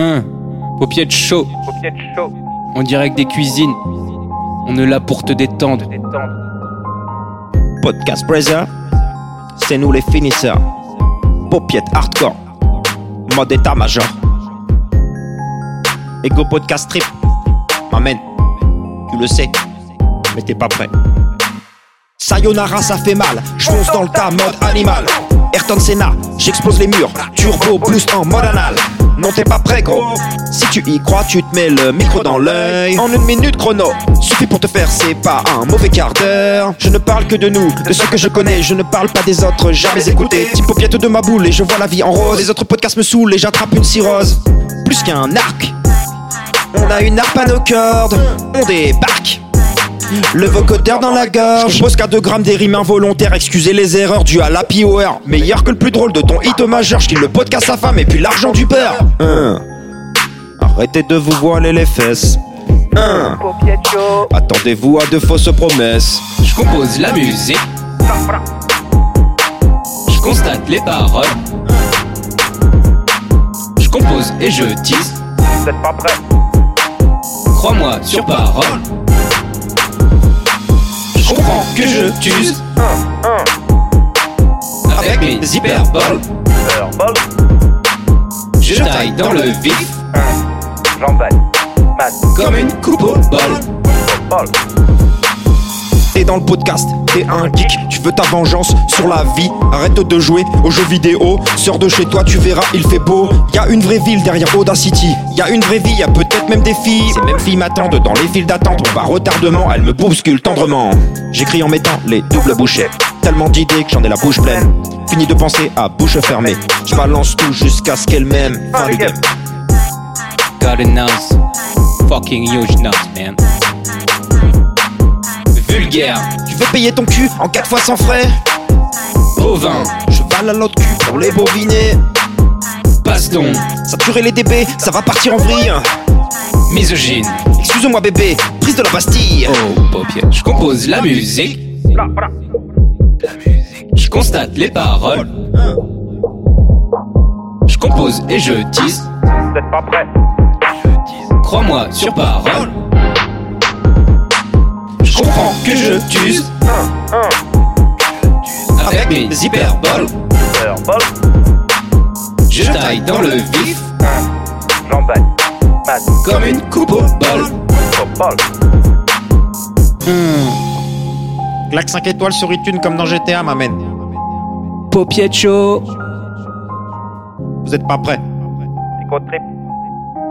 Un, paupiette chaud, Paupiette chaud, on dirait que des cuisines. On est là pour te détendre. détendre. Podcast Brother, c'est nous les finisseurs. Paupiette hardcore, mode état-major. Ego podcast trip, m'amène, tu le sais, mais t'es pas prêt. Sayonara, ça fait mal, j'fonce dans le tas, mode animal. Ayrton Senna, j'explose les murs, turbo plus en mode anal. Non, t'es pas prêt, gros. Si tu y crois, tu te mets le micro dans l'œil. En une minute chrono, suffit pour te faire, c'est pas un mauvais quart d'heure. Je ne parle que de nous, de ceux que je connais. Je ne parle pas des autres, jamais écouté. Type paupiette de ma boule et je vois la vie en rose. Les autres podcasts me saoulent et j'attrape une cirrhose. Plus qu'un arc, on a une harpe à nos cordes. On débarque. Le vocodeur dans la gorge. Je pose qu'à 2 grammes des rimes involontaires. Excusez les erreurs dues à l'happy hour. Meilleur que le plus drôle de ton hit majeur. Je le podcast à sa femme et puis l'argent du beurre. Hein. Arrêtez de vous voiler les fesses. Hein. Attendez-vous à de fausses promesses. Je compose la musique, je constate les paroles. Je compose et je tease, vous êtes pas prêts. crois-moi sur parole. Je comprends que je t'use. Avec mes hyperboles. Je taille dans le vif. Comme une coupe au bol. Dans le podcast, t'es un geek, tu veux ta vengeance sur la vie. Arrête de jouer aux jeux vidéo, sors de chez toi, tu verras, il fait beau. Y a une vraie ville derrière Audacity, y a une vraie vie, y a peut-être même des filles. Ces mêmes filles m'attendent dans les files d'attente, par retardement, elles me bousculent tendrement. J'écris en mettant les doubles bouchées, tellement d'idées que j'en ai la bouche pleine. Fini de penser à bouche fermée, je balance tout jusqu'à ce qu'elle m'aime. Fin du game. Got a nose, fucking huge nose, man. Vulgaire, Tu veux payer ton cul en 4 fois sans frais bovin, Je vale à l'autre cul pour les boviner. baston, Saturer les DB, ça va partir en vrille. misogyne. Excuse-moi bébé, prise de la Bastille. Oh, paupière. Je compose la musique, bla, bla. je constate les paroles. Je compose et je tease, Vous êtes pas prêts. crois-moi sur parole. Comprends que je t'use avec mes hyperboles. Je taille dans le vif j'emballe. Comme une coupe au bol. bol, Claque 5 étoiles sur iTunes comme dans GTA, m'amène. Paupiette chaud, Vous êtes pas prêts micro trip,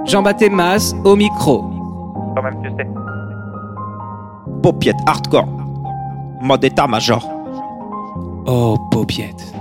Jean-Baptiste Masse au micro. quand même tu sais. Paupiette hardcore. Mode état-major. Oh, paupiette.